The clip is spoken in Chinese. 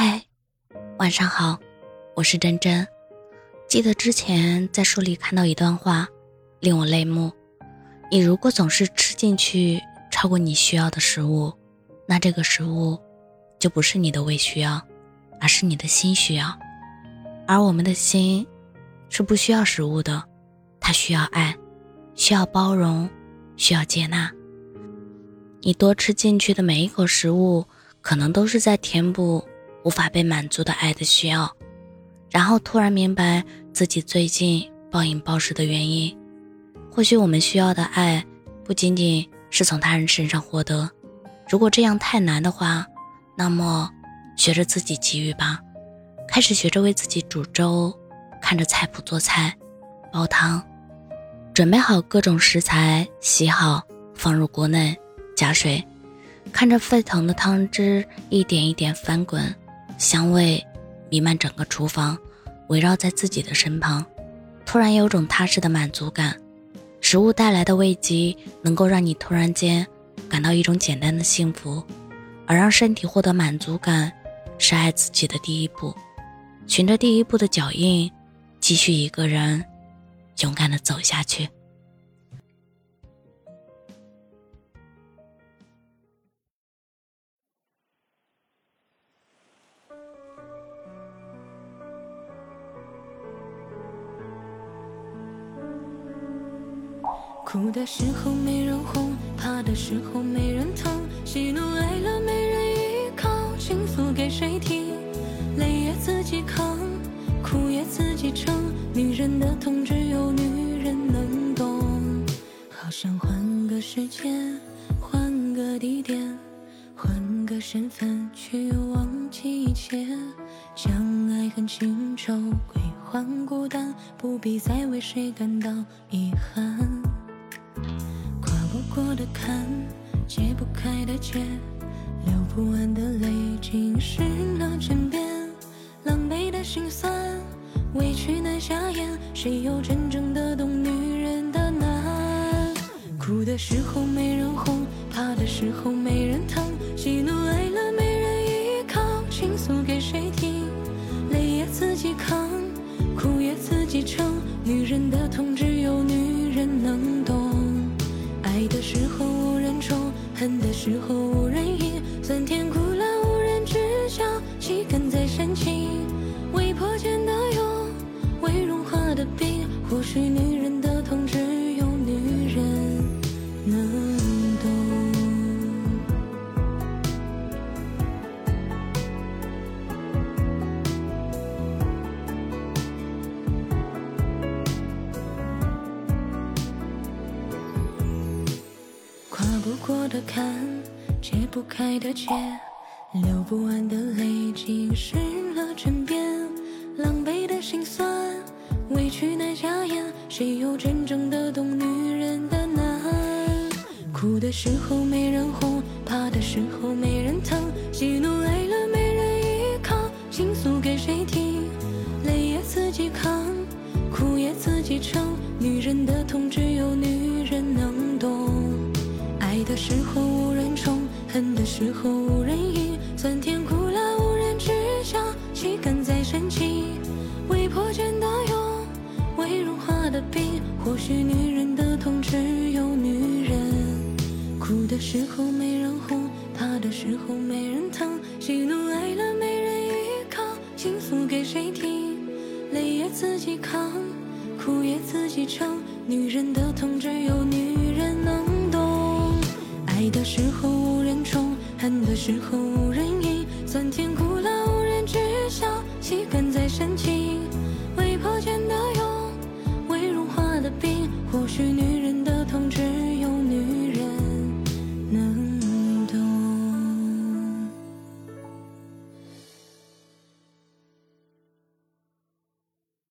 嗨，晚上好，我是真真。记得之前在书里看到一段话，令我泪目。你如果总是吃进去超过你需要的食物，那这个食物就不是你的胃需要，而是你的心需要。而我们的心是不需要食物的，它需要爱，需要包容，需要接纳。你多吃进去的每一口食物，可能都是在填补。无法被满足的爱的需要，然后突然明白自己最近暴饮暴食的原因。或许我们需要的爱不仅仅是从他人身上获得，如果这样太难的话，那么学着自己给予吧。开始学着为自己煮粥，看着菜谱做菜、煲汤，准备好各种食材，洗好放入锅内，加水，看着沸腾的汤汁一点一点翻滚。香味弥漫整个厨房，围绕在自己的身旁，突然有种踏实的满足感。食物带来的慰藉，能够让你突然间感到一种简单的幸福，而让身体获得满足感，是爱自己的第一步。循着第一步的脚印，继续一个人勇敢的走下去。哭的时候没人哄，怕的时候没人疼，喜怒哀乐没人依靠，倾诉给谁听？累也自己扛，苦也自己撑，女人的痛只有女人能懂。好想换个时间，换个地点，换个身份去忘记一切，将爱恨情仇归还孤单，不必再为谁感到遗憾。过的坎，解不开的结，流不完的泪，浸湿了枕边。狼狈的心酸，委屈难下咽，谁又真正的懂女人的难？哭的时候没人哄，怕的时候没人疼，喜怒哀乐没人依靠，倾诉给谁听？累也自己扛，苦也自己撑，女人的痛只时候无人应，酸甜苦辣无人知晓，气根在煽情。未破茧的蛹，未融化的冰，或许女人的痛只有女人能懂。跨不过的坎，解不开的结，流不完的泪，浸湿了枕边。狼狈的心酸，委屈难下咽，谁又真正的懂女人的难？哭的时候没人哄，怕的时候没人疼，喜怒哀乐没人依靠，倾诉给谁听？累也自己扛，苦也自己撑，女人的痛只时候无人依，酸甜苦辣无人知晓，岂敢再煽情。未破茧的蛹，未融化的冰，或许女人的痛只有女人。哭的时候没人哄，怕的时候没人疼，喜怒哀乐没人依靠，倾诉给谁听？累也自己扛，苦也自己撑，女人的痛只有女时候